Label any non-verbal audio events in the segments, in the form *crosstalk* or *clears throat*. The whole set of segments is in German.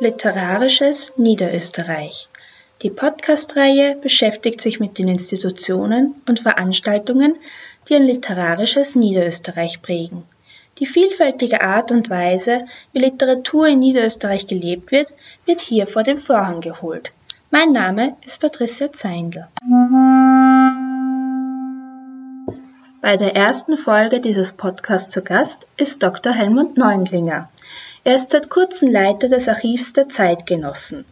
Literarisches Niederösterreich. Die Podcast-Reihe beschäftigt sich mit den Institutionen und Veranstaltungen, die ein literarisches Niederösterreich prägen. Die vielfältige Art und Weise, wie Literatur in Niederösterreich gelebt wird, wird hier vor den Vorhang geholt. Mein Name ist Patricia Zeindl. Bei der ersten Folge dieses Podcasts zu Gast ist Dr. Helmut Neundlinger. Er ist seit kurzem Leiter des Archivs der Zeitgenossen.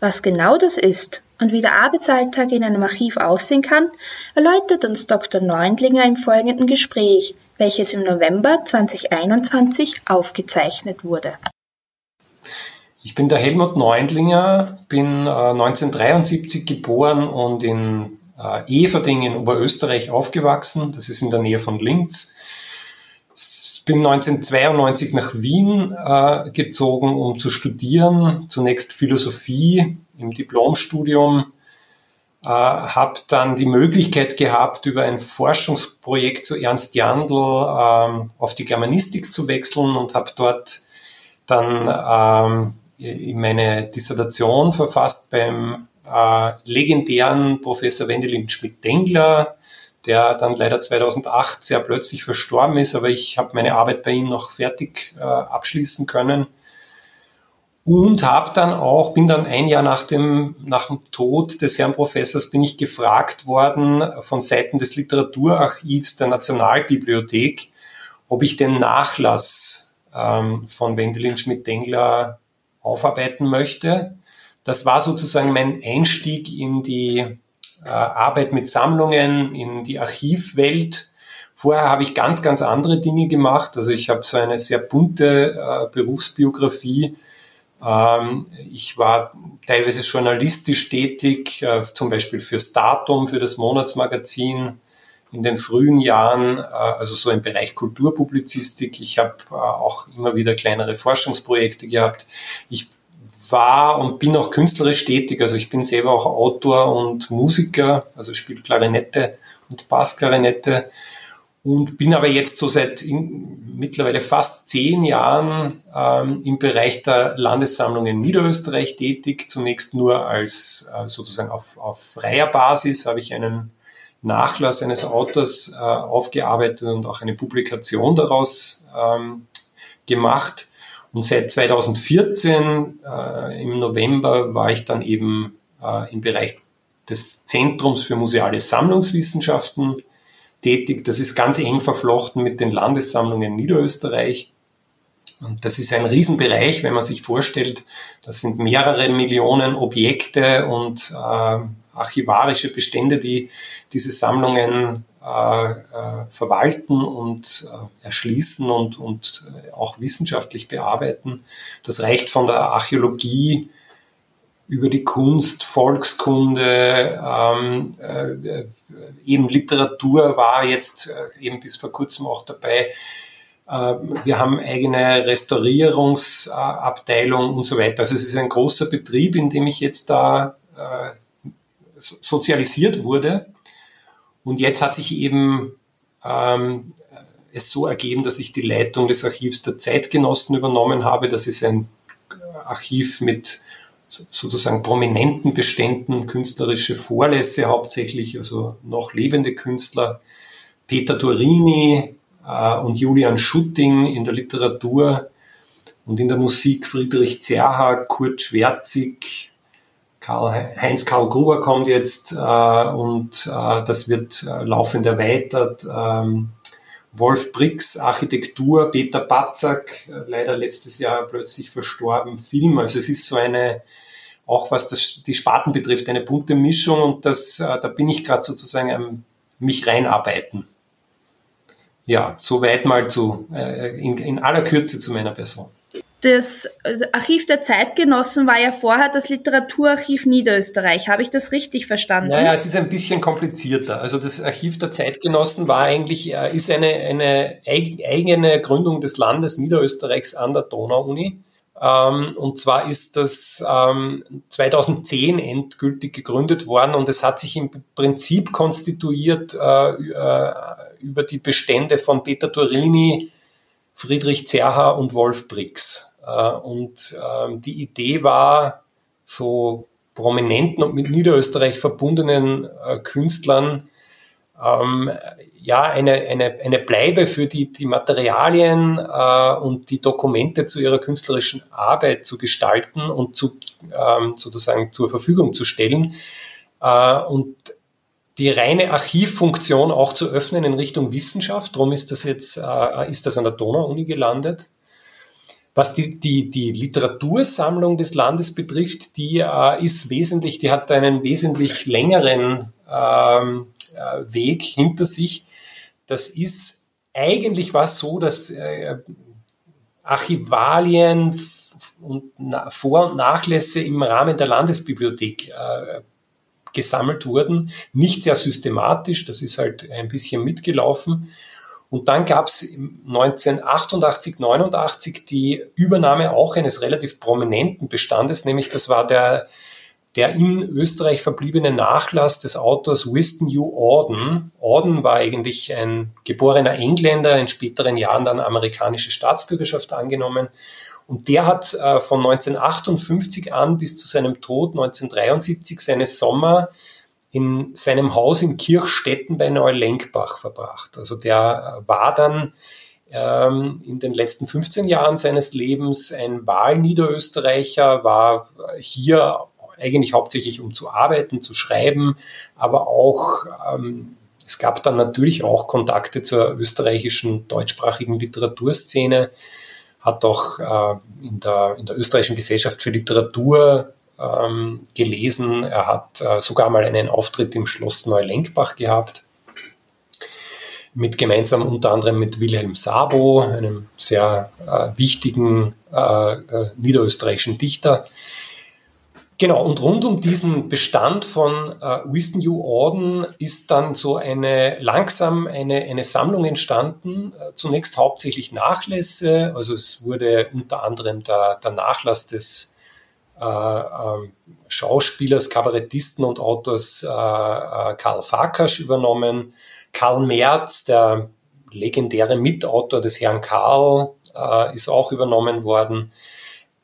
Was genau das ist und wie der Arbeitsalltag in einem Archiv aussehen kann, erläutert uns Dr. Neundlinger im folgenden Gespräch, welches im November 2021 aufgezeichnet wurde. Ich bin der Helmut Neundlinger, bin 1973 äh, geboren und in äh, Everding in Oberösterreich aufgewachsen. Das ist in der Nähe von Linz. Bin 1992 nach Wien äh, gezogen, um zu studieren. Zunächst Philosophie im Diplomstudium. Äh, habe dann die Möglichkeit gehabt, über ein Forschungsprojekt zu Ernst Jandl äh, auf die Germanistik zu wechseln und habe dort dann ähm, meine Dissertation verfasst beim äh, legendären Professor Wendelin Schmidt-Dengler, der dann leider 2008 sehr plötzlich verstorben ist, aber ich habe meine Arbeit bei ihm noch fertig äh, abschließen können und habe dann auch bin dann ein Jahr nach dem nach dem Tod des Herrn Professors bin ich gefragt worden von Seiten des Literaturarchivs der Nationalbibliothek, ob ich den Nachlass ähm, von Wendelin Schmidt-Dengler aufarbeiten möchte. Das war sozusagen mein Einstieg in die äh, Arbeit mit Sammlungen, in die Archivwelt. Vorher habe ich ganz, ganz andere Dinge gemacht. Also ich habe so eine sehr bunte äh, Berufsbiografie. Ähm, ich war teilweise journalistisch tätig, äh, zum Beispiel fürs Datum, für das Monatsmagazin in den frühen Jahren, äh, also so im Bereich Kulturpublizistik. Ich habe äh, auch immer wieder kleinere Forschungsprojekte gehabt. Ich war und bin auch künstlerisch tätig. Also ich bin selber auch Autor und Musiker, also spiele Klarinette und Bassklarinette und bin aber jetzt so seit in, mittlerweile fast zehn Jahren ähm, im Bereich der Landessammlung in Niederösterreich tätig. Zunächst nur als äh, sozusagen auf, auf freier Basis habe ich einen Nachlass eines Autors äh, aufgearbeitet und auch eine Publikation daraus ähm, gemacht. Und seit 2014 äh, im November war ich dann eben äh, im Bereich des Zentrums für museale Sammlungswissenschaften tätig. Das ist ganz eng verflochten mit den Landessammlungen Niederösterreich. Und das ist ein Riesenbereich, wenn man sich vorstellt, das sind mehrere Millionen Objekte und äh, archivarische Bestände, die diese Sammlungen verwalten und äh, erschließen und, und auch wissenschaftlich bearbeiten. Das reicht von der Archäologie über die Kunst, Volkskunde, ähm, äh, eben Literatur war jetzt äh, eben bis vor kurzem auch dabei. Äh, wir haben eigene Restaurierungsabteilung und so weiter. Also es ist ein großer Betrieb, in dem ich jetzt da äh, sozialisiert wurde und jetzt hat sich eben ähm, es so ergeben, dass ich die Leitung des Archivs der Zeitgenossen übernommen habe. Das ist ein Archiv mit sozusagen prominenten Beständen, künstlerische Vorlässe hauptsächlich, also noch lebende Künstler. Peter Turini äh, und Julian Schutting in der Literatur und in der Musik Friedrich Zerha, Kurt Schwerzig, Karl, Heinz Karl Gruber kommt jetzt äh, und äh, das wird äh, laufend erweitert. Ähm, Wolf Brix, Architektur, Peter Batzak, äh, leider letztes Jahr plötzlich verstorben, Film. Also es ist so eine, auch was das, die Sparten betrifft, eine bunte Mischung und das, äh, da bin ich gerade sozusagen am mich reinarbeiten. Ja, soweit mal zu, äh, in, in aller Kürze zu meiner Person das Archiv der Zeitgenossen war ja vorher das Literaturarchiv Niederösterreich. Habe ich das richtig verstanden? Naja, es ist ein bisschen komplizierter. Also das Archiv der Zeitgenossen war eigentlich, äh, ist eine, eine eigene Gründung des Landes Niederösterreichs an der Donau-Uni. Ähm, und zwar ist das 2010 ähm, endgültig gegründet worden und es hat sich im Prinzip konstituiert äh, äh, über die Bestände von Peter Turini, Friedrich Zerha und Wolf Brix. Äh, und ähm, die Idee war, so prominenten und mit Niederösterreich verbundenen äh, Künstlern ähm, ja, eine, eine, eine Bleibe für die, die Materialien äh, und die Dokumente zu ihrer künstlerischen Arbeit zu gestalten und zu, ähm, sozusagen zur Verfügung zu stellen. Und die reine Archivfunktion auch zu öffnen in Richtung Wissenschaft. Darum ist das jetzt, ist das an der Donau-Uni gelandet. Was die, die, die Literatursammlung des Landes betrifft, die äh, ist wesentlich, die hat einen wesentlich längeren ähm, äh, Weg hinter sich. Das ist eigentlich was so, dass äh, Archivalien und Vor- und Nachlässe im Rahmen der Landesbibliothek äh, gesammelt wurden. Nicht sehr systematisch, das ist halt ein bisschen mitgelaufen. Und dann gab es 1988, 89 die Übernahme auch eines relativ prominenten Bestandes, nämlich das war der, der in Österreich verbliebene Nachlass des Autors Winston U. Auden. Auden war eigentlich ein geborener Engländer, in späteren Jahren dann amerikanische Staatsbürgerschaft angenommen und der hat äh, von 1958 an bis zu seinem Tod 1973 seine Sommer in seinem Haus in Kirchstetten bei Neulenkbach verbracht. Also der war dann ähm, in den letzten 15 Jahren seines Lebens ein Wahlniederösterreicher, war hier eigentlich hauptsächlich um zu arbeiten, zu schreiben, aber auch ähm, es gab dann natürlich auch Kontakte zur österreichischen deutschsprachigen Literaturszene hat auch äh, in, der, in der österreichischen Gesellschaft für Literatur ähm, gelesen. Er hat äh, sogar mal einen Auftritt im Schloss Neulenkbach gehabt, mit gemeinsam unter anderem mit Wilhelm Sabo, einem sehr äh, wichtigen äh, äh, niederösterreichischen Dichter. Genau, und rund um diesen Bestand von äh, Winston U. Orden ist dann so eine langsam eine, eine Sammlung entstanden, äh, zunächst hauptsächlich Nachlässe, also es wurde unter anderem der, der Nachlass des Schauspielers, Kabarettisten und Autors äh, äh, Karl Farkasch übernommen, Karl Merz, der legendäre Mitautor des Herrn Karl, äh, ist auch übernommen worden.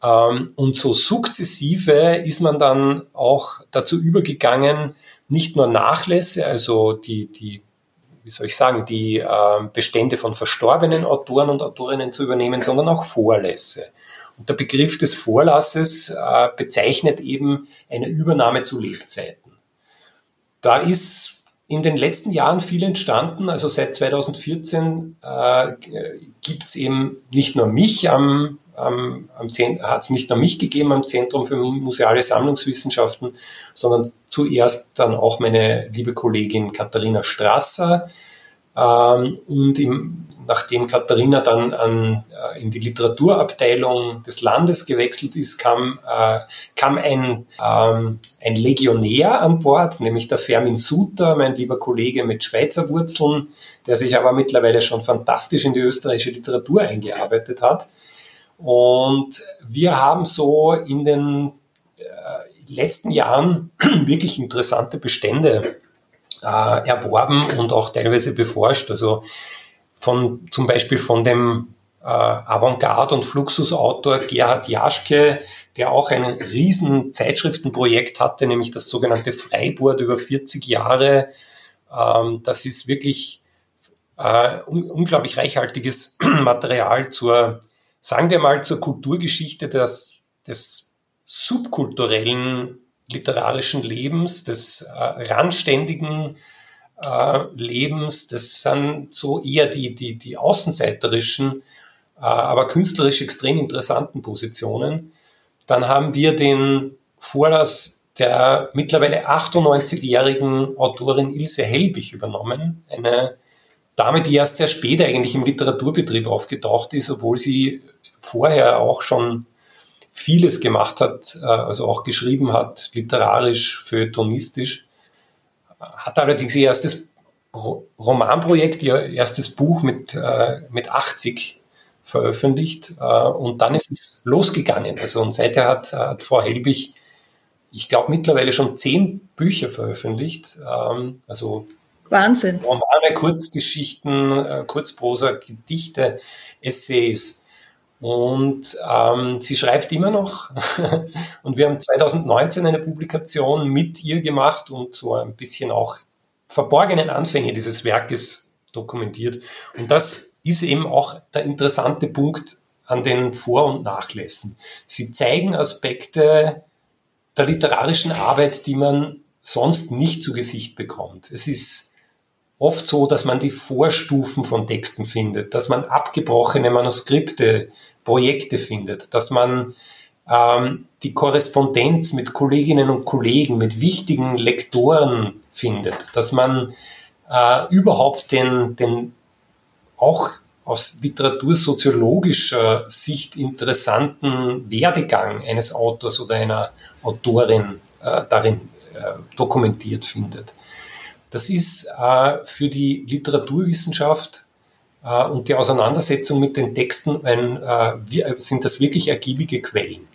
Ähm, und so sukzessive ist man dann auch dazu übergegangen, nicht nur Nachlässe, also die, die wie soll ich sagen, die äh, Bestände von verstorbenen Autoren und Autorinnen zu übernehmen, sondern auch Vorlässe. Und der Begriff des Vorlasses äh, bezeichnet eben eine Übernahme zu Lebzeiten. Da ist in den letzten Jahren viel entstanden. Also seit 2014 äh, gibt es eben nicht nur mich am ähm, hat es nicht nur mich gegeben am Zentrum für museale Sammlungswissenschaften, sondern zuerst dann auch meine liebe Kollegin Katharina Strasser. Ähm, und im, nachdem Katharina dann an, äh, in die Literaturabteilung des Landes gewechselt ist, kam, äh, kam ein, ähm, ein Legionär an Bord, nämlich der Fermin Suter, mein lieber Kollege mit Schweizer Wurzeln, der sich aber mittlerweile schon fantastisch in die österreichische Literatur eingearbeitet hat. Und wir haben so in den äh, letzten Jahren *clears throat* wirklich interessante Bestände äh, erworben und auch teilweise beforscht. Also von zum Beispiel von dem äh, Avantgarde- und Fluxusautor Gerhard Jaschke, der auch ein riesen Zeitschriftenprojekt hatte, nämlich das sogenannte Freiboard über 40 Jahre. Ähm, das ist wirklich äh, un unglaublich reichhaltiges *clears throat* Material zur sagen wir mal, zur Kulturgeschichte des, des subkulturellen literarischen Lebens, des äh, randständigen äh, Lebens, das sind so eher die, die, die außenseiterischen, äh, aber künstlerisch extrem interessanten Positionen. Dann haben wir den Vorlass der mittlerweile 98-jährigen Autorin Ilse Helbig übernommen, eine Dame, die erst sehr spät eigentlich im Literaturbetrieb aufgetaucht ist, obwohl sie vorher auch schon vieles gemacht hat, äh, also auch geschrieben hat, literarisch, feuilletonistisch, hat allerdings ihr erstes Romanprojekt, ihr erstes Buch mit, äh, mit 80 veröffentlicht äh, und dann ist es losgegangen. Also und seither hat, hat Frau Helbig, ich glaube, mittlerweile schon zehn Bücher veröffentlicht. Ähm, also Wahnsinn. Romane, Kurzgeschichten, Kurzprosa, Gedichte, Essays, Und ähm, sie schreibt immer noch. *laughs* und wir haben 2019 eine Publikation mit ihr gemacht und so ein bisschen auch verborgenen Anfänge dieses Werkes dokumentiert. Und das ist eben auch der interessante Punkt an den Vor- und Nachlässen. Sie zeigen Aspekte der literarischen Arbeit, die man sonst nicht zu Gesicht bekommt. Es ist oft so, dass man die Vorstufen von Texten findet, dass man abgebrochene Manuskripte, Projekte findet, dass man ähm, die Korrespondenz mit Kolleginnen und Kollegen, mit wichtigen Lektoren findet, dass man äh, überhaupt den, den auch aus literatursoziologischer Sicht interessanten Werdegang eines Autors oder einer Autorin äh, darin äh, dokumentiert findet. Das ist äh, für die Literaturwissenschaft äh, und die Auseinandersetzung mit den Texten ein, äh, sind das wirklich ergiebige Quellen.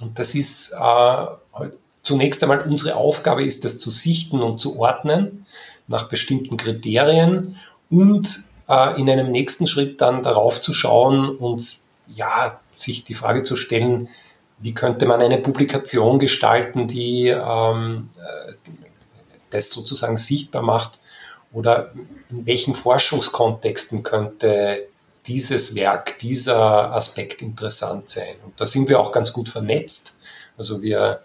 Und das ist äh, zunächst einmal unsere Aufgabe ist, das zu sichten und zu ordnen nach bestimmten Kriterien und äh, in einem nächsten Schritt dann darauf zu schauen und ja, sich die Frage zu stellen, wie könnte man eine Publikation gestalten, die ähm, äh, das sozusagen sichtbar macht oder in welchen Forschungskontexten könnte dieses Werk, dieser Aspekt interessant sein. Und da sind wir auch ganz gut vernetzt. Also wir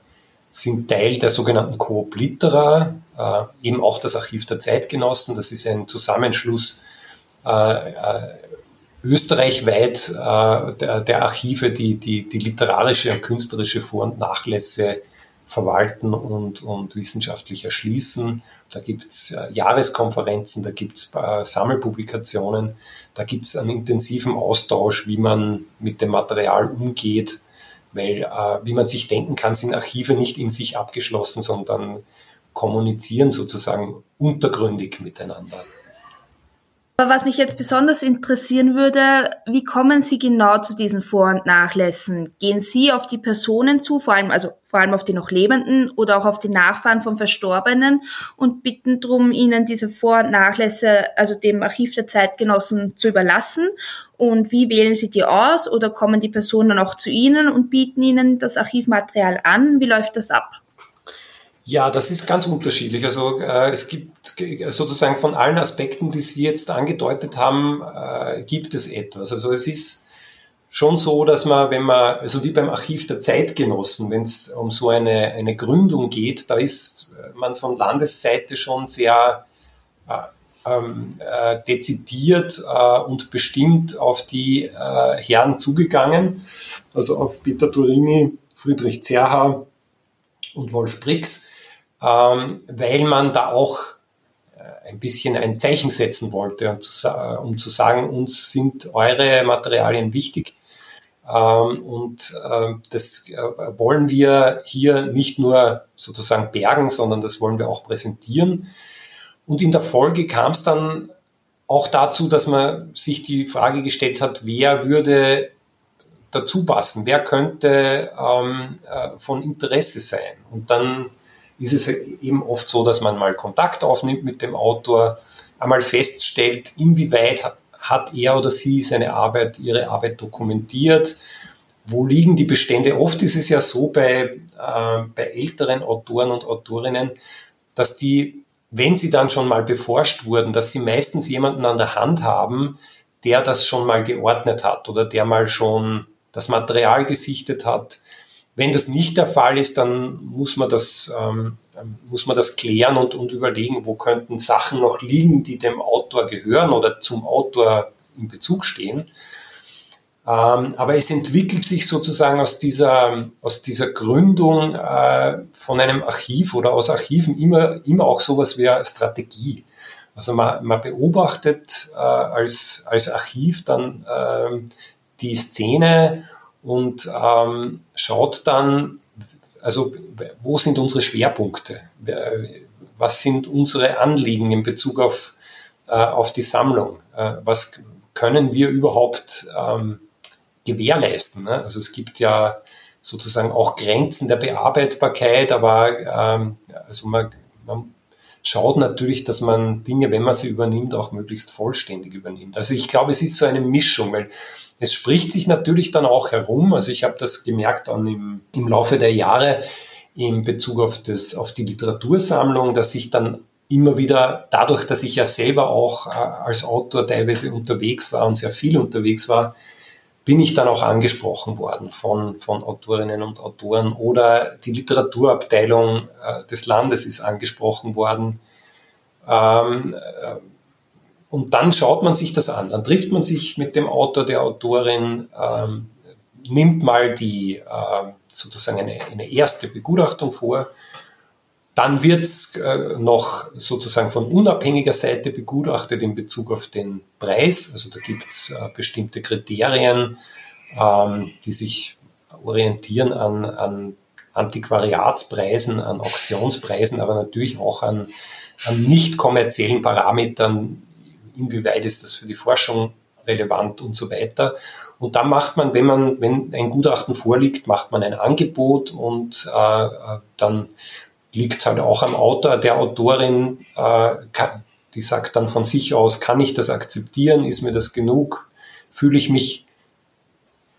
sind Teil der sogenannten Coop Litera, äh, eben auch das Archiv der Zeitgenossen. Das ist ein Zusammenschluss äh, äh, österreichweit der, der, Archive, die, die, die literarische und künstlerische Vor- und Nachlässe verwalten und, und wissenschaftlich erschließen. Da gibt's äh, Jahreskonferenzen, da gibt's äh, Sammelpublikationen, da gibt's einen intensiven Austausch, wie man mit dem Material umgeht, weil, äh, wie man sich denken kann, sind Archive nicht in sich abgeschlossen, sondern kommunizieren sozusagen untergründig miteinander. Aber was mich jetzt besonders interessieren würde, wie kommen Sie genau zu diesen Vor- und Nachlässen? Gehen Sie auf die Personen zu, vor allem, also vor allem auf die noch Lebenden oder auch auf die Nachfahren von Verstorbenen und bitten darum, Ihnen diese Vor- und Nachlässe, also dem Archiv der Zeitgenossen zu überlassen? Und wie wählen Sie die aus oder kommen die Personen auch zu Ihnen und bieten Ihnen das Archivmaterial an? Wie läuft das ab? Ja, das ist ganz unterschiedlich. Also äh, es gibt sozusagen von allen Aspekten, die Sie jetzt angedeutet haben, äh, gibt es etwas. Also es ist schon so, dass man, wenn man, also wie beim Archiv der Zeitgenossen, wenn es um so eine, eine Gründung geht, da ist man von Landesseite schon sehr äh, ähm, äh, dezidiert äh, und bestimmt auf die äh, Herren zugegangen, also auf Peter Turini, Friedrich Zerha und Wolf Brix ähm, weil man da auch äh, ein bisschen ein Zeichen setzen wollte, um zu sagen, uns sind eure Materialien wichtig. Ähm, und äh, das äh, wollen wir hier nicht nur sozusagen bergen, sondern das wollen wir auch präsentieren. Und in der Folge kam es dann auch dazu, dass man sich die Frage gestellt hat, wer würde dazu passen, wer könnte ähm, von Interesse sein. Und dann ist es eben oft so, dass man mal Kontakt aufnimmt mit dem Autor, einmal feststellt, inwieweit hat er oder sie seine Arbeit, ihre Arbeit dokumentiert, wo liegen die Bestände. Oft ist es ja so bei, äh, bei älteren Autoren und Autorinnen, dass die, wenn sie dann schon mal beforscht wurden, dass sie meistens jemanden an der Hand haben, der das schon mal geordnet hat oder der mal schon das Material gesichtet hat, wenn das nicht der Fall ist, dann muss man das, ähm, muss man das klären und, und überlegen, wo könnten Sachen noch liegen, die dem Autor gehören oder zum Autor in Bezug stehen. Ähm, aber es entwickelt sich sozusagen aus dieser, aus dieser Gründung äh, von einem Archiv oder aus Archiven immer, immer auch sowas wie eine Strategie. Also man, man beobachtet äh, als, als Archiv dann äh, die Szene und ähm, schaut dann, also wo sind unsere Schwerpunkte? Was sind unsere Anliegen in Bezug auf, äh, auf die Sammlung? Äh, was können wir überhaupt ähm, gewährleisten? Ne? Also es gibt ja sozusagen auch Grenzen der Bearbeitbarkeit, aber ähm, also man, man schaut natürlich, dass man Dinge, wenn man sie übernimmt, auch möglichst vollständig übernimmt. Also ich glaube, es ist so eine Mischung, weil es spricht sich natürlich dann auch herum. Also ich habe das gemerkt dann im, im Laufe der Jahre in Bezug auf, das, auf die Literatursammlung, dass sich dann immer wieder, dadurch, dass ich ja selber auch äh, als Autor teilweise unterwegs war und sehr viel unterwegs war, bin ich dann auch angesprochen worden von, von Autorinnen und Autoren oder die Literaturabteilung äh, des Landes ist angesprochen worden. Ähm, äh, und dann schaut man sich das an. Dann trifft man sich mit dem Autor, der Autorin, ähm, nimmt mal die äh, sozusagen eine, eine erste Begutachtung vor dann wird es äh, noch sozusagen von unabhängiger Seite begutachtet in Bezug auf den Preis. Also da gibt es äh, bestimmte Kriterien, ähm, die sich orientieren an, an Antiquariatspreisen, an Auktionspreisen, aber natürlich auch an, an nicht kommerziellen Parametern, inwieweit ist das für die Forschung relevant und so weiter. Und dann macht man, wenn man, wenn ein Gutachten vorliegt, macht man ein Angebot und äh, dann liegt halt auch am Autor, der Autorin, äh, kann, die sagt dann von sich aus, kann ich das akzeptieren, ist mir das genug, fühle ich mich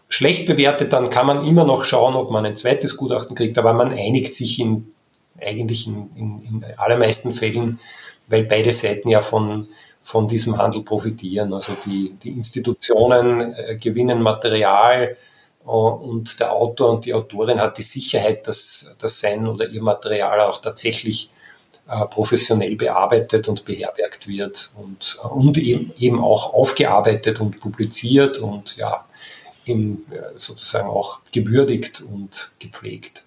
schlecht bewertet, dann kann man immer noch schauen, ob man ein zweites Gutachten kriegt, aber man einigt sich in, eigentlich in, in, in allermeisten Fällen, weil beide Seiten ja von, von diesem Handel profitieren. Also die, die Institutionen äh, gewinnen Material, äh, und der Autor und die Autorin hat die Sicherheit, dass, dass sein oder ihr Material auch tatsächlich äh, professionell bearbeitet und beherbergt wird und, äh, und eben, eben auch aufgearbeitet und publiziert und ja, eben sozusagen auch gewürdigt und gepflegt.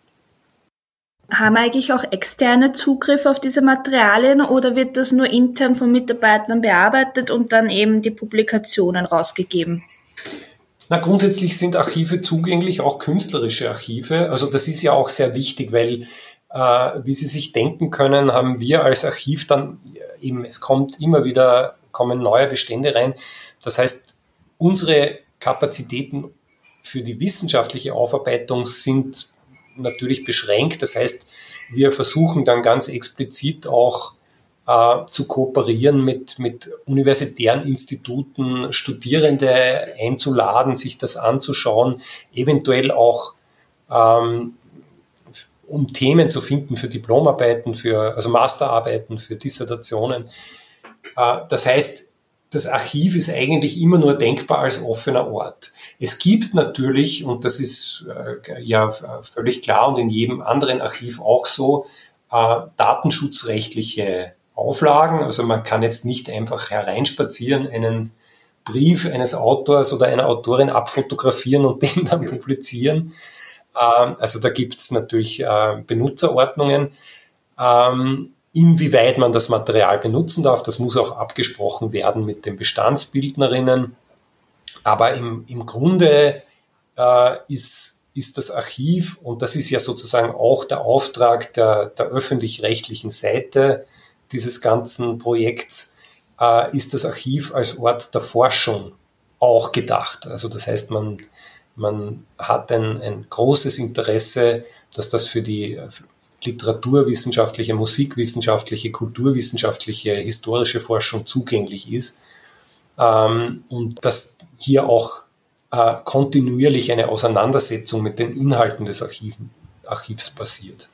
Haben eigentlich auch externe Zugriff auf diese Materialien oder wird das nur intern von Mitarbeitern bearbeitet und dann eben die Publikationen rausgegeben? Na, grundsätzlich sind Archive zugänglich, auch künstlerische Archive. Also das ist ja auch sehr wichtig, weil, äh, wie Sie sich denken können, haben wir als Archiv dann eben, es kommt immer wieder, kommen neue Bestände rein. Das heißt, unsere Kapazitäten für die wissenschaftliche Aufarbeitung sind natürlich beschränkt. Das heißt, wir versuchen dann ganz explizit auch äh, zu kooperieren mit, mit universitären Instituten, Studierende einzuladen, sich das anzuschauen, eventuell auch ähm, um Themen zu finden für Diplomarbeiten, für, also Masterarbeiten, für Dissertationen. Äh, das heißt, das Archiv ist eigentlich immer nur denkbar als offener Ort. Es gibt natürlich, und das ist äh, ja völlig klar und in jedem anderen Archiv auch so, äh, datenschutzrechtliche Auflagen. Also man kann jetzt nicht einfach hereinspazieren, einen Brief eines Autors oder einer Autorin abfotografieren und *laughs* den dann publizieren. Ähm, also da gibt es natürlich äh, Benutzerordnungen. Ähm, inwieweit man das Material benutzen darf, das muss auch abgesprochen werden mit den Bestandsbildnerinnen. Aber im, im Grunde äh, ist, ist das Archiv, und das ist ja sozusagen auch der Auftrag der, der öffentlich-rechtlichen Seite, dieses ganzen Projekts äh, ist das Archiv als Ort der Forschung auch gedacht. Also das heißt, man, man hat ein, ein großes Interesse, dass das für die literaturwissenschaftliche, musikwissenschaftliche, kulturwissenschaftliche, historische Forschung zugänglich ist ähm, und dass hier auch äh, kontinuierlich eine Auseinandersetzung mit den Inhalten des Archiven, Archivs passiert.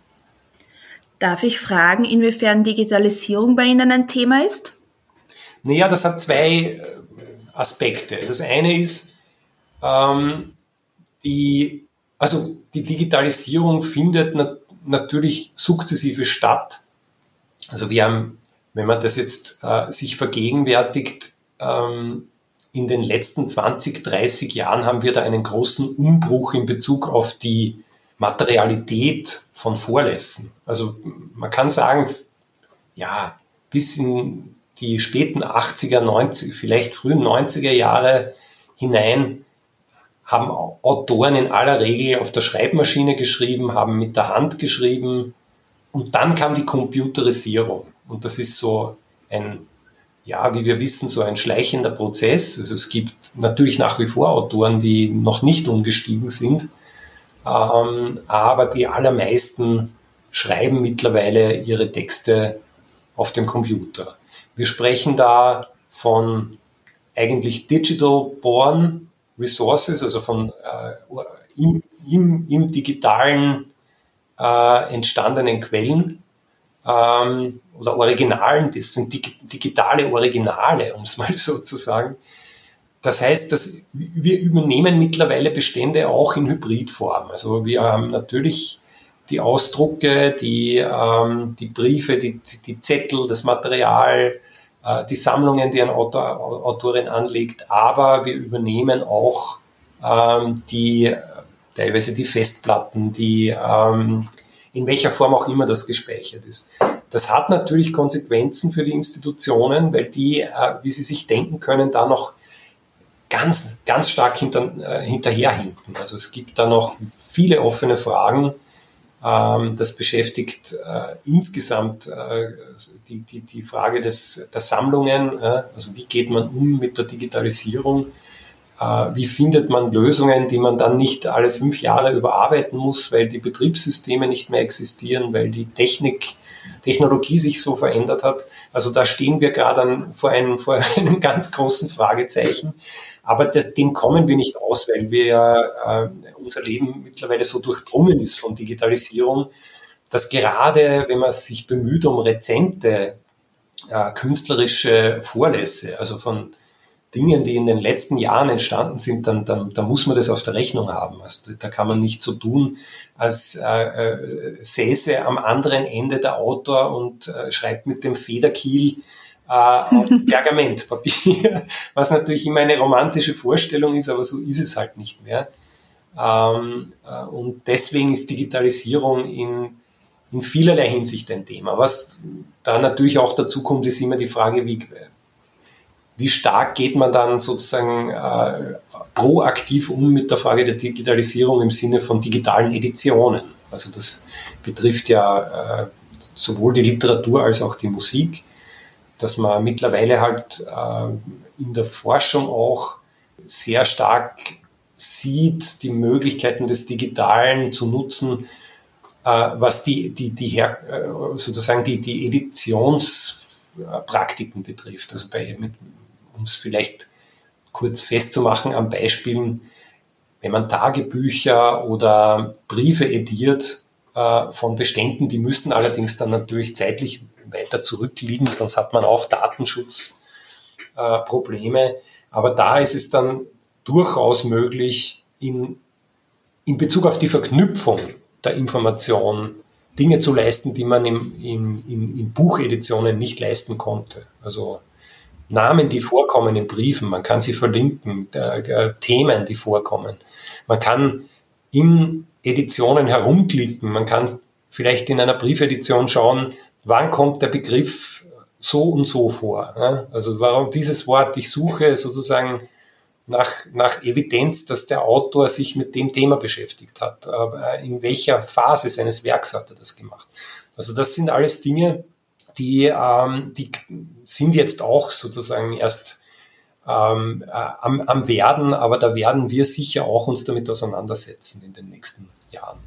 Darf ich fragen, inwiefern Digitalisierung bei Ihnen ein Thema ist? Naja, das hat zwei äh, Aspekte. Das eine ist, ähm, die, also die Digitalisierung findet nat natürlich sukzessive statt. Also wir haben, wenn man das jetzt äh, sich vergegenwärtigt, ähm, in den letzten 20, 30 Jahren haben wir da einen großen Umbruch in Bezug auf die Materialität von Vorlässen. Also man kann sagen, ja, bis in die späten 80er, 90, vielleicht frühen 90er Jahre hinein haben Autoren in aller Regel auf der Schreibmaschine geschrieben, haben mit der Hand geschrieben und dann kam die Computerisierung. Und das ist so ein, ja, wie wir wissen, so ein schleichender Prozess. Also es gibt natürlich nach wie vor Autoren, die noch nicht umgestiegen sind, ähm, aber die allermeisten schreiben mittlerweile ihre Texte auf dem Computer. Wir sprechen da von eigentlich Digital Born Resources, also von äh, im, im, im digitalen äh, entstandenen Quellen ähm, oder Originalen, das sind dig digitale Originale, um es *laughs* mal so zu sagen. Das heißt, dass wir übernehmen mittlerweile Bestände auch in Hybridform. Also wir haben natürlich die Ausdrucke, die, ähm, die Briefe, die, die Zettel, das Material, äh, die Sammlungen, die ein Autor, Autorin anlegt, aber wir übernehmen auch ähm, die teilweise die Festplatten, die ähm, in welcher Form auch immer das gespeichert ist. Das hat natürlich Konsequenzen für die Institutionen, weil die, äh, wie Sie sich denken können, da noch ganz, ganz stark hinter, äh, hinterherhinken. Also es gibt da noch viele offene Fragen. Ähm, das beschäftigt äh, insgesamt äh, die, die, die Frage des, der Sammlungen. Äh, also wie geht man um mit der Digitalisierung? Äh, wie findet man Lösungen, die man dann nicht alle fünf Jahre überarbeiten muss, weil die Betriebssysteme nicht mehr existieren, weil die Technik, Technologie sich so verändert hat. Also da stehen wir gerade vor einem, vor *laughs* einem ganz großen Fragezeichen. Aber das, dem kommen wir nicht aus, weil wir äh, unser Leben mittlerweile so durchdrungen ist von Digitalisierung, dass gerade, wenn man sich bemüht um rezente äh, künstlerische Vorlässe, also von Dingen, die in den letzten Jahren entstanden sind, dann, dann, dann muss man das auf der Rechnung haben. Also da kann man nicht so tun, als äh, äh, säße am anderen Ende der Autor und äh, schreibt mit dem Federkiel äh, auf *laughs* Pergamentpapier, was natürlich immer eine romantische Vorstellung ist, aber so ist es halt nicht mehr. Ähm, äh, und deswegen ist Digitalisierung in, in vielerlei Hinsicht ein Thema. Was da natürlich auch dazu kommt, ist immer die Frage, wie wie stark geht man dann sozusagen äh, proaktiv um mit der Frage der Digitalisierung im Sinne von digitalen Editionen. Also das betrifft ja äh, sowohl die Literatur als auch die Musik, dass man mittlerweile halt äh, in der Forschung auch sehr stark sieht, die Möglichkeiten des Digitalen zu nutzen, äh, was die, die, die her, äh, sozusagen die, die Editionspraktiken betrifft. Also bei, um es vielleicht kurz festzumachen am Beispielen, wenn man Tagebücher oder Briefe ediert äh, von Beständen, die müssen allerdings dann natürlich zeitlich weiter zurückliegen, sonst hat man auch Datenschutzprobleme. Äh, Aber da ist es dann durchaus möglich, in, in Bezug auf die Verknüpfung der Information Dinge zu leisten, die man im, in, in, in Bucheditionen nicht leisten konnte. Also Namen, die vorkommen in Briefen, man kann sie verlinken, äh, Themen, die vorkommen. Man kann in Editionen herumklicken, man kann vielleicht in einer Briefedition schauen, wann kommt der Begriff so und so vor. Ja? Also warum dieses Wort, ich suche sozusagen nach, nach Evidenz, dass der Autor sich mit dem Thema beschäftigt hat. In welcher Phase seines Werks hat er das gemacht? Also das sind alles Dinge, die, ähm, die sind jetzt auch sozusagen erst ähm, äh, am, am Werden, aber da werden wir sicher auch uns damit auseinandersetzen in den nächsten Jahren.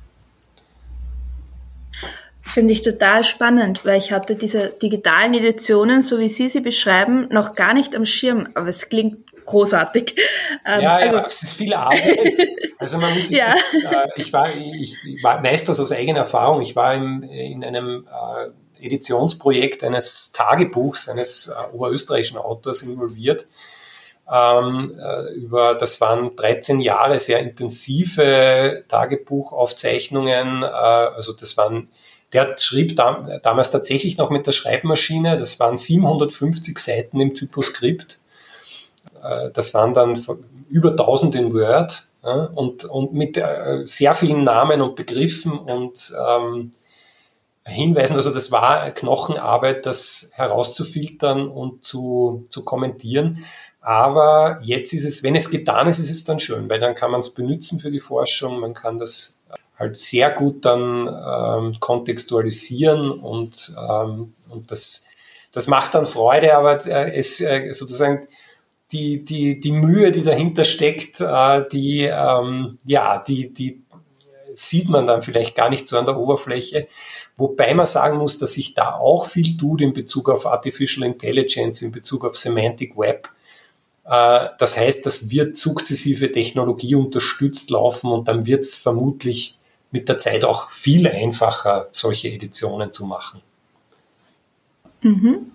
Finde ich total spannend, weil ich hatte diese digitalen Editionen, so wie Sie sie beschreiben, noch gar nicht am Schirm, aber es klingt großartig. Ähm, ja, also, ja, es ist viel Arbeit. *laughs* Also man muss sich ja. das, äh, ich war, ich, ich weiß das aus eigener Erfahrung. Ich war im, in einem äh, Editionsprojekt eines Tagebuchs eines äh, oberösterreichischen Autors involviert. Ähm, äh, über, das waren 13 Jahre sehr intensive Tagebuchaufzeichnungen. Äh, also das waren, der schrieb da, damals tatsächlich noch mit der Schreibmaschine. Das waren 750 Seiten im Typoskript. Äh, das waren dann über 1000 in Word. und, und mit äh, sehr vielen Namen und Begriffen und ähm, hinweisen. Also das war Knochenarbeit, das herauszufiltern und zu, zu kommentieren. Aber jetzt ist es, wenn es getan ist, ist es dann schön, weil dann kann man es benutzen für die Forschung, man kann das halt sehr gut dann ähm, kontextualisieren und, ähm, und das, das macht dann Freude, aber äh, es äh, sozusagen die, die, die Mühe, die dahinter steckt, äh, die, ähm, ja, die, die sieht man dann vielleicht gar nicht so an der Oberfläche. Wobei man sagen muss, dass sich da auch viel tut in Bezug auf Artificial Intelligence, in Bezug auf Semantic Web. Äh, das heißt, das wird sukzessive Technologie unterstützt laufen und dann wird es vermutlich mit der Zeit auch viel einfacher, solche Editionen zu machen. Mhm.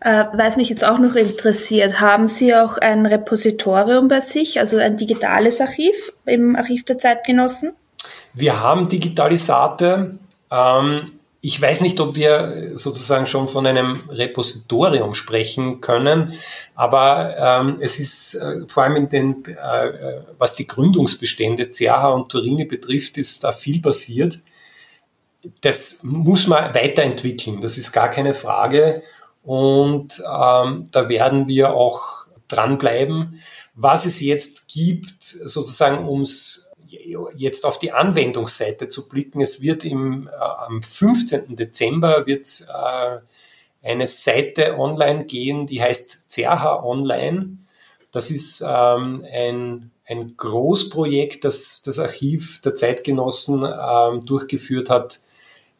Äh, was mich jetzt auch noch interessiert, haben Sie auch ein Repositorium bei sich, also ein digitales Archiv im Archiv der Zeitgenossen? Wir haben Digitalisate. Ähm, ich weiß nicht, ob wir sozusagen schon von einem Repositorium sprechen können, aber ähm, es ist äh, vor allem in den, äh, was die Gründungsbestände CH und Turini betrifft, ist da viel passiert. Das muss man weiterentwickeln, das ist gar keine Frage. Und ähm, da werden wir auch dranbleiben. Was es jetzt gibt, sozusagen ums jetzt auf die Anwendungsseite zu blicken, es wird im, äh, am 15. Dezember wird äh, eine Seite online gehen, die heißt CH Online. Das ist ähm, ein, ein Großprojekt, das das Archiv der Zeitgenossen ähm, durchgeführt hat,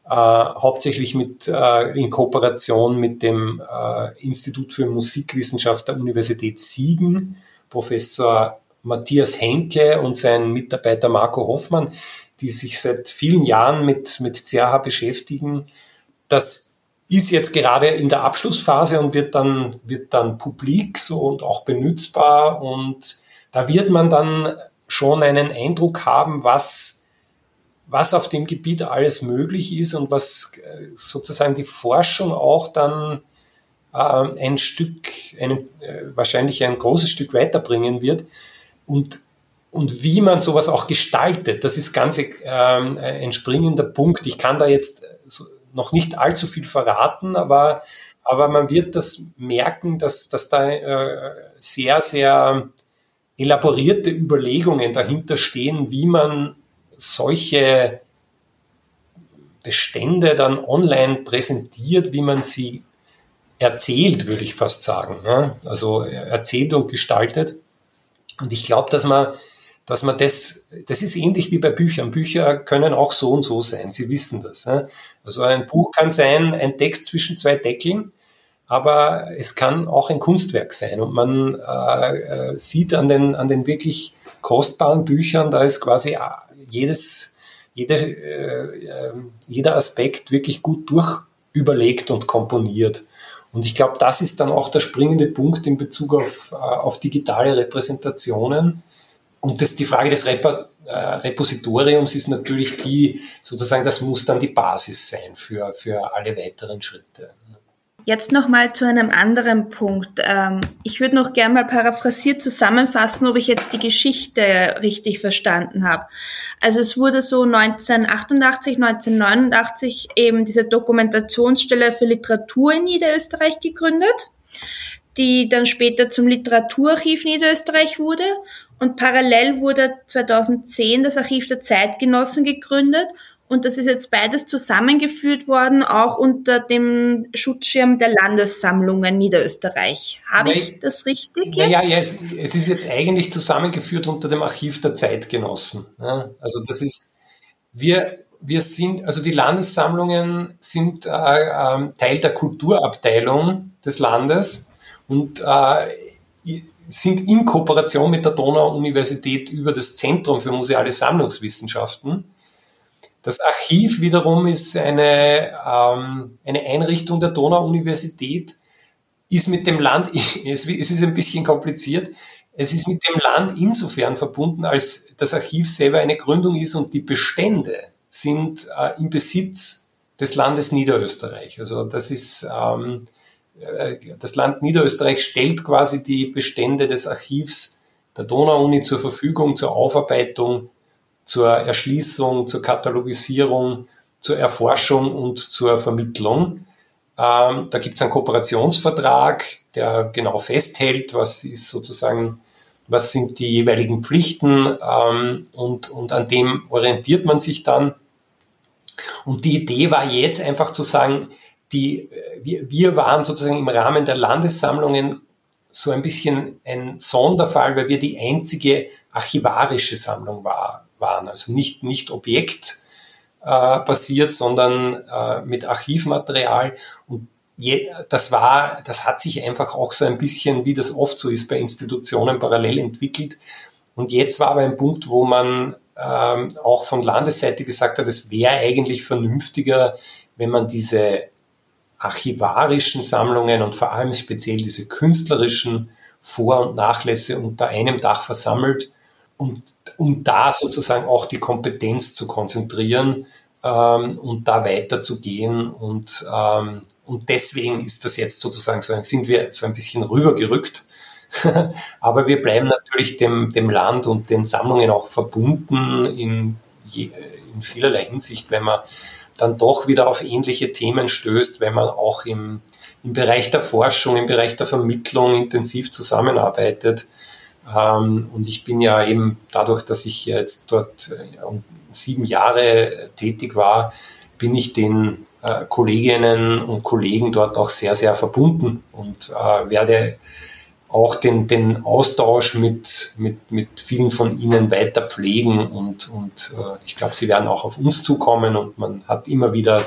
äh, hauptsächlich mit, äh, in Kooperation mit dem äh, Institut für Musikwissenschaft der Universität Siegen, Professor Matthias Henke und sein Mitarbeiter Marco Hoffmann, die sich seit vielen Jahren mit, mit CAH beschäftigen. Das ist jetzt gerade in der Abschlussphase und wird dann, wird dann publik so und auch benutzbar und da wird man dann schon einen Eindruck haben, was was auf dem Gebiet alles möglich ist und was äh, sozusagen die Forschung auch dann äh, ein Stück, ein, äh, wahrscheinlich ein großes Stück weiterbringen wird und, und wie man sowas auch gestaltet. Das ist ganz ein springender Punkt. Ich kann da jetzt noch nicht allzu viel verraten, aber, aber man wird das merken, dass, dass da sehr, sehr elaborierte Überlegungen dahinter stehen, wie man solche Bestände dann online präsentiert, wie man sie erzählt, würde ich fast sagen. Ja? Also erzählt und gestaltet. Und ich glaube, dass man, dass man das, das ist ähnlich wie bei Büchern. Bücher können auch so und so sein. Sie wissen das. Ja? Also ein Buch kann sein, ein Text zwischen zwei Deckeln, aber es kann auch ein Kunstwerk sein. Und man äh, äh sieht an den, an den wirklich kostbaren Büchern, da ist quasi jedes, jeder, äh, ähm, jeder Aspekt wirklich gut durchüberlegt und komponiert. Und ich glaube, das ist dann auch der springende Punkt in Bezug auf, äh, auf digitale Repräsentationen. Und das, die Frage des Repo, äh, Repositoriums ist natürlich die, sozusagen, das muss dann die Basis sein für, für alle weiteren Schritte. Jetzt nochmal zu einem anderen Punkt. Ähm, ich würde noch gerne mal paraphrasiert zusammenfassen, ob ich jetzt die Geschichte richtig verstanden habe. Also es wurde so 1988, 1989 eben diese Dokumentationsstelle für Literatur in Niederösterreich gegründet, die dann später zum Literaturarchiv Niederösterreich wurde. Und parallel wurde 2010 das Archiv der Zeitgenossen gegründet und das ist jetzt beides zusammengeführt worden, auch unter dem Schutzschirm der Landessammlungen Niederösterreich. Habe Nein, ich das richtig? Naja, ja, es, es, ist jetzt eigentlich zusammengeführt unter dem Archiv der Zeitgenossen. Ja, also das ist, wir, wir sind, also die Landessammlungen sind äh, äh, Teil der Kulturabteilung des Landes und äh, sind in Kooperation mit der Donau-Universität über das Zentrum für museale Sammlungswissenschaften das Archiv wiederum ist eine, ähm, eine Einrichtung der Donau-Universität, ist mit dem Land, *laughs* es ist ein bisschen kompliziert, es ist mit dem Land insofern verbunden, als das Archiv selber eine Gründung ist und die Bestände sind äh, im Besitz des Landes Niederösterreich. Also das ist, ähm, äh, das Land Niederösterreich stellt quasi die Bestände des Archivs der Donau-Uni zur Verfügung, zur Aufarbeitung zur Erschließung, zur Katalogisierung, zur Erforschung und zur Vermittlung. Ähm, da gibt es einen Kooperationsvertrag, der genau festhält, was ist sozusagen, was sind die jeweiligen Pflichten ähm, und, und an dem orientiert man sich dann. Und die Idee war jetzt einfach zu sagen, die, wir, wir waren sozusagen im Rahmen der Landessammlungen so ein bisschen ein Sonderfall, weil wir die einzige archivarische Sammlung war, waren. Also nicht, nicht Objekt äh, sondern äh, mit Archivmaterial. Und das war, das hat sich einfach auch so ein bisschen, wie das oft so ist bei Institutionen, parallel entwickelt. Und jetzt war aber ein Punkt, wo man ähm, auch von Landesseite gesagt hat, es wäre eigentlich vernünftiger, wenn man diese archivarischen Sammlungen und vor allem speziell diese künstlerischen Vor- und Nachlässe unter einem Dach versammelt, und, um da sozusagen auch die Kompetenz zu konzentrieren ähm, und da weiterzugehen. Und, ähm, und deswegen ist das jetzt sozusagen so, sind wir so ein bisschen rübergerückt. *laughs* Aber wir bleiben natürlich dem, dem Land und den Sammlungen auch verbunden in, in vielerlei Hinsicht, wenn man dann doch wieder auf ähnliche Themen stößt, wenn man auch im, im Bereich der Forschung, im Bereich der Vermittlung intensiv zusammenarbeitet. Ähm, und ich bin ja eben dadurch, dass ich jetzt dort äh, sieben Jahre tätig war, bin ich den äh, Kolleginnen und Kollegen dort auch sehr, sehr verbunden und äh, werde auch den, den Austausch mit, mit, mit vielen von Ihnen weiter pflegen und, und ich glaube, Sie werden auch auf uns zukommen und man hat immer wieder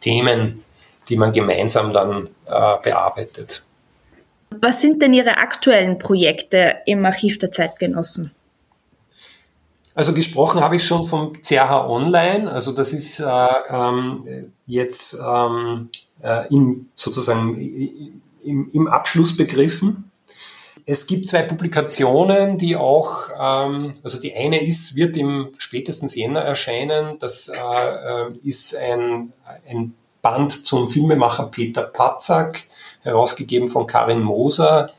Themen, die man gemeinsam dann bearbeitet. Was sind denn Ihre aktuellen Projekte im Archiv der Zeitgenossen? Also gesprochen habe ich schon vom CH Online. Also das ist äh, ähm, jetzt ähm, äh, im, sozusagen im, im Abschluss begriffen. Es gibt zwei Publikationen, die auch, ähm, also die eine ist, wird im spätestens Jänner erscheinen. Das äh, äh, ist ein, ein Band zum Filmemacher Peter Patzak, herausgegeben von Karin Moser.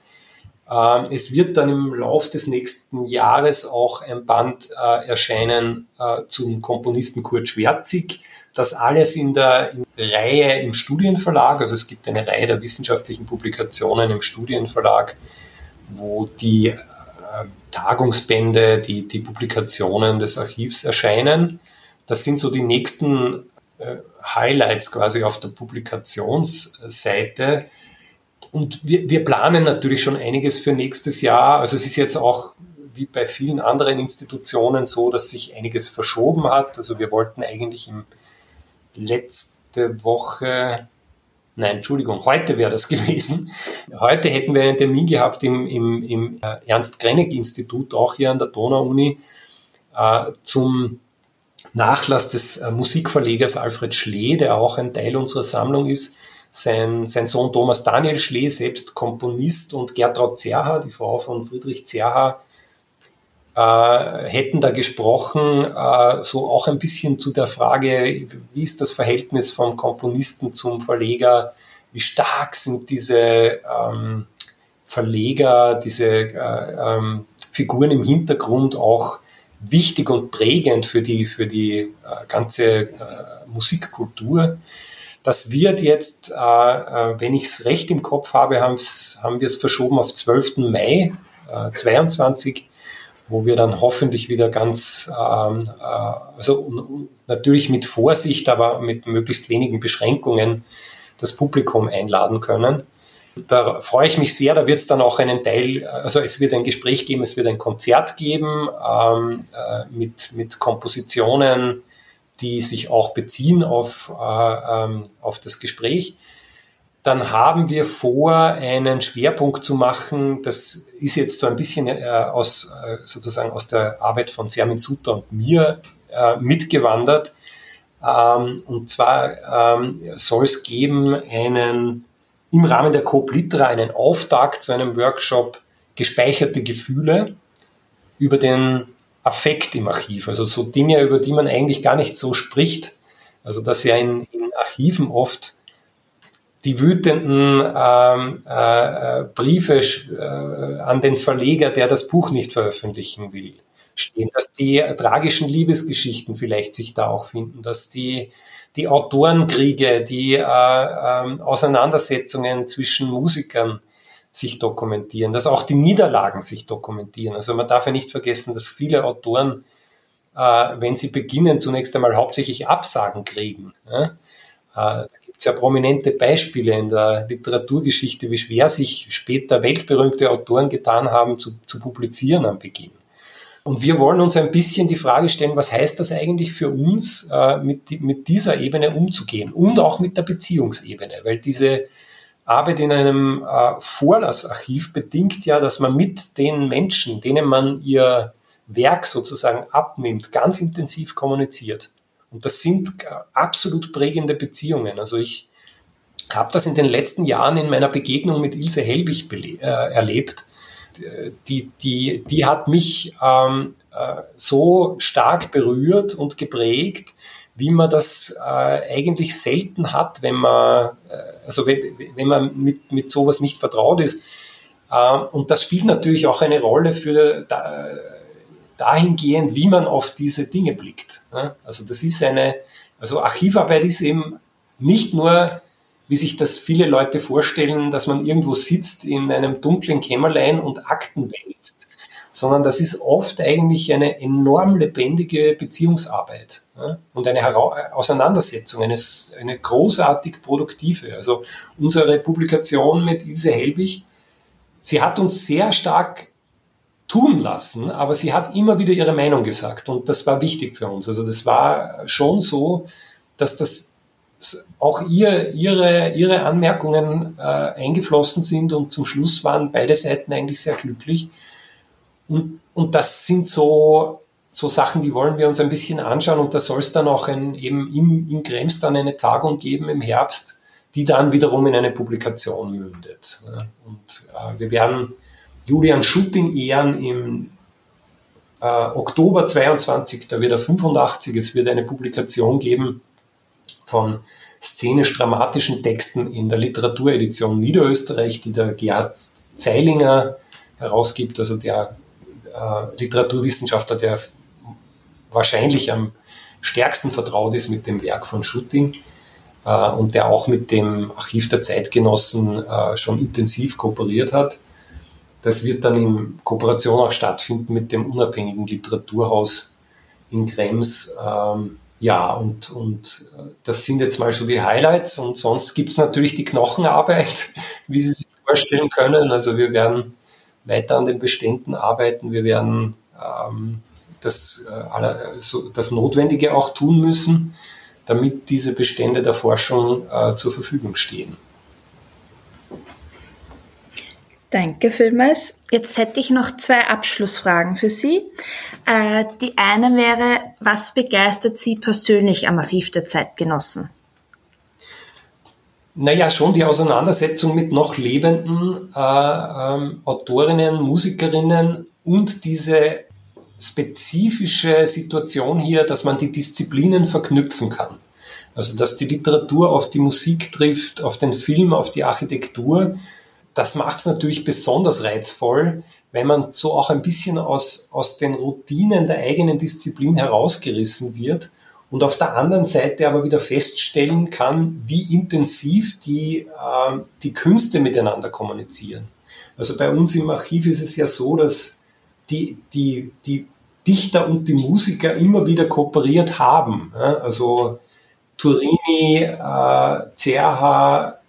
Ähm, es wird dann im Lauf des nächsten Jahres auch ein Band äh, erscheinen äh, zum Komponisten Kurt Schwerzig. Das alles in der Reihe im Studienverlag. Also es gibt eine Reihe der wissenschaftlichen Publikationen im Studienverlag wo die äh, Tagungsbände, die, die Publikationen des Archivs erscheinen. Das sind so die nächsten Highlights quasi auf der Publikationsseite. Und wir, wir planen natürlich schon einiges für nächstes Jahr. Also es ist jetzt auch wie bei vielen anderen Institutionen so, dass sich einiges verschoben hat. Also wir wollten eigentlich im letzte Woche Nein, Entschuldigung, heute wäre das *laughs* gewesen. Heute hätten wir einen Termin gehabt im, im, im äh, Ernst-Krenek-Institut, auch hier an der Donau-Uni, äh, zum Nachlass des äh, Musikverlegers Alfred Schlee, der auch ein Teil unserer Sammlung ist. Sein, sein Sohn Thomas Daniel Schlee, selbst Komponist, und Gertraud Zerha, die Frau von Friedrich Zerha, äh, hätten da gesprochen, äh, so auch ein bisschen zu der Frage, wie ist das Verhältnis vom Komponisten zum Verleger, wie stark sind diese ähm, Verleger, diese äh, ähm, Figuren im Hintergrund auch wichtig und prägend für die, für die äh, ganze äh, Musikkultur. Das wird jetzt, äh, äh wenn ich es recht im Kopf habe, haben wir es verschoben auf 12. Mai äh, 22 wo wir dann hoffentlich wieder ganz, ähm, äh, also natürlich mit Vorsicht, aber mit möglichst wenigen Beschränkungen das Publikum einladen können. Da freue ich mich sehr, da wird es dann auch einen Teil, also es wird ein Gespräch geben, es wird ein Konzert geben ähm, äh, mit, mit Kompositionen, die sich auch beziehen auf, äh, ähm, auf das Gespräch dann haben wir vor, einen Schwerpunkt zu machen. Das ist jetzt so ein bisschen äh, aus, äh, sozusagen aus der Arbeit von Fermin Sutter und mir äh, mitgewandert. Ähm, und zwar ähm, soll es geben einen, im Rahmen der Coop Litra einen Auftakt zu einem Workshop gespeicherte Gefühle über den Affekt im Archiv. Also so Dinge, über die man eigentlich gar nicht so spricht. Also dass ja in, in Archiven oft die wütenden ähm, äh, Briefe äh, an den Verleger, der das Buch nicht veröffentlichen will, stehen, dass die tragischen Liebesgeschichten vielleicht sich da auch finden, dass die, die Autorenkriege, die äh, äh, Auseinandersetzungen zwischen Musikern sich dokumentieren, dass auch die Niederlagen sich dokumentieren. Also man darf ja nicht vergessen, dass viele Autoren, äh, wenn sie beginnen, zunächst einmal hauptsächlich Absagen kriegen. Ja? Äh, sehr prominente Beispiele in der Literaturgeschichte, wie schwer sich später weltberühmte Autoren getan haben, zu, zu publizieren am Beginn. Und wir wollen uns ein bisschen die Frage stellen, was heißt das eigentlich für uns, äh, mit, mit dieser Ebene umzugehen und auch mit der Beziehungsebene, weil diese Arbeit in einem äh, Vorlassarchiv bedingt ja, dass man mit den Menschen, denen man ihr Werk sozusagen abnimmt, ganz intensiv kommuniziert. Und das sind äh, absolut prägende Beziehungen. Also ich habe das in den letzten Jahren in meiner Begegnung mit Ilse Helbig äh, erlebt. Die, die, die hat mich ähm, äh, so stark berührt und geprägt, wie man das äh, eigentlich selten hat, wenn man, äh, also wenn, wenn man mit, mit sowas nicht vertraut ist. Äh, und das spielt natürlich auch eine Rolle für da, dahingehend, wie man auf diese Dinge blickt. Ne? Also das ist eine, also Archivarbeit ist eben nicht nur, wie sich das viele Leute vorstellen, dass man irgendwo sitzt in einem dunklen Kämmerlein und Akten wälzt, sondern das ist oft eigentlich eine enorm lebendige Beziehungsarbeit ja, und eine Hera Auseinandersetzung, eine, eine großartig produktive. Also unsere Publikation mit Ilse Helbig, sie hat uns sehr stark tun lassen, aber sie hat immer wieder ihre Meinung gesagt und das war wichtig für uns. Also das war schon so, dass das auch ihr, ihre, ihre Anmerkungen äh, eingeflossen sind und zum Schluss waren beide Seiten eigentlich sehr glücklich. Und, und das sind so, so Sachen, die wollen wir uns ein bisschen anschauen. Und da soll es dann auch ein, eben in, in Krems dann eine Tagung geben im Herbst, die dann wiederum in eine Publikation mündet. Und äh, wir werden Julian Schutting ehren im äh, Oktober 22, da wird er 85, es wird eine Publikation geben von szenisch-dramatischen Texten in der Literaturedition Niederösterreich, die der Gerhard Zeilinger herausgibt, also der äh, Literaturwissenschaftler, der wahrscheinlich am stärksten vertraut ist mit dem Werk von Schutting äh, und der auch mit dem Archiv der Zeitgenossen äh, schon intensiv kooperiert hat. Das wird dann in Kooperation auch stattfinden mit dem unabhängigen Literaturhaus in Krems. Ähm, ja, und, und das sind jetzt mal so die Highlights und sonst gibt es natürlich die Knochenarbeit, *laughs* wie Sie sich vorstellen können. Also wir werden weiter an den Beständen arbeiten. Wir werden ähm, das, äh, so, das Notwendige auch tun müssen, damit diese Bestände der Forschung äh, zur Verfügung stehen. Danke vielmals. Jetzt hätte ich noch zwei Abschlussfragen für Sie. Äh, die eine wäre, was begeistert Sie persönlich am Archiv der Zeitgenossen? Naja, schon die Auseinandersetzung mit noch lebenden äh, ähm, Autorinnen, Musikerinnen und diese spezifische Situation hier, dass man die Disziplinen verknüpfen kann. Also dass die Literatur auf die Musik trifft, auf den Film, auf die Architektur. Das macht es natürlich besonders reizvoll, wenn man so auch ein bisschen aus, aus den Routinen der eigenen Disziplin herausgerissen wird und auf der anderen Seite aber wieder feststellen kann, wie intensiv die, äh, die Künste miteinander kommunizieren. Also bei uns im Archiv ist es ja so, dass die, die, die Dichter und die Musiker immer wieder kooperiert haben. Also Turini, äh, Zerha,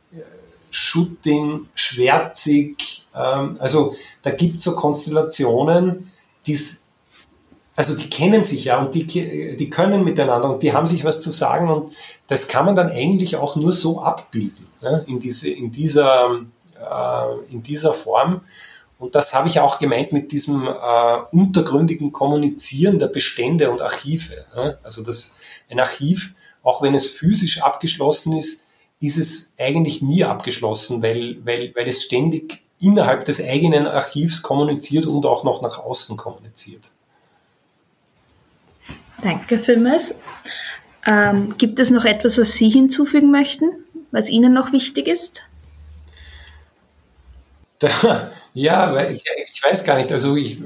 Schutting, Schwärzig, ähm, also da gibt es so Konstellationen, die also die kennen sich ja und die, die können miteinander und die haben sich was zu sagen und das kann man dann eigentlich auch nur so abbilden ja, in, diese, in, dieser, äh, in dieser Form. Und das habe ich auch gemeint mit diesem äh, untergründigen Kommunizieren der Bestände und Archive. Ja. Also das, ein Archiv, auch wenn es physisch abgeschlossen ist, ist es eigentlich nie abgeschlossen, weil, weil, weil es ständig innerhalb des eigenen Archivs kommuniziert und auch noch nach außen kommuniziert. Danke vielmals. Ähm, gibt es noch etwas, was Sie hinzufügen möchten, was Ihnen noch wichtig ist? *laughs* ja, ich weiß gar nicht. Also ich,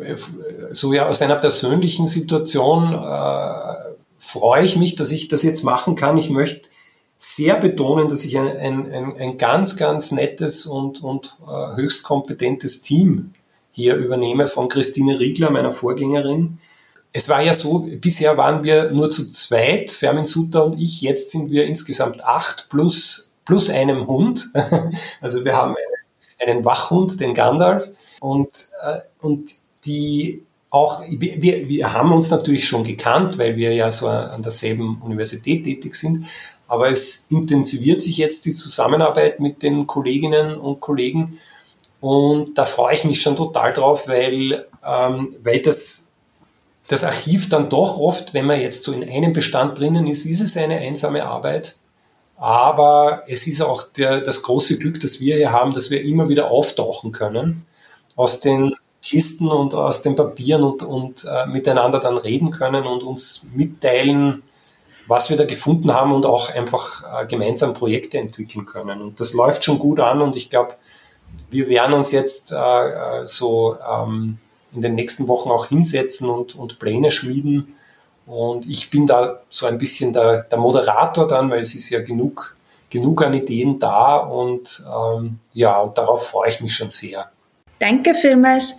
so ja aus einer persönlichen Situation äh, freue ich mich, dass ich das jetzt machen kann. Ich möchte sehr betonen, dass ich ein, ein, ein ganz, ganz nettes und, und äh, höchst kompetentes Team hier übernehme von Christine Riegler, meiner Vorgängerin, es war ja so, bisher waren wir nur zu zweit, Fermin Sutter und ich, jetzt sind wir insgesamt acht plus, plus einem Hund. *laughs* Also wir haben einen Wachhund, den Gandalf, und, äh, und die, auch, wir, wir haben uns natürlich schon gekannt, weil wir ja so an derselben Universität tätig sind, aber es intensiviert sich jetzt die Zusammenarbeit mit den Kolleginnen und Kollegen. Und da freue ich mich schon total drauf, weil, ähm, weil das, das Archiv dann doch oft, wenn man jetzt so in einem Bestand drinnen ist, ist es eine einsame Arbeit. Aber es ist auch der, das große Glück, das wir hier haben, dass wir immer wieder auftauchen können aus den Kisten und aus den Papieren und, und äh, miteinander dann reden können und uns mitteilen, was wir da gefunden haben und auch einfach äh, gemeinsam Projekte entwickeln können. Und das läuft schon gut an und ich glaube, wir werden uns jetzt äh, äh, so ähm, in den nächsten Wochen auch hinsetzen und, und Pläne schmieden. Und ich bin da so ein bisschen der, der Moderator dann, weil es ist ja genug, genug an Ideen da und ähm, ja, und darauf freue ich mich schon sehr. Danke vielmals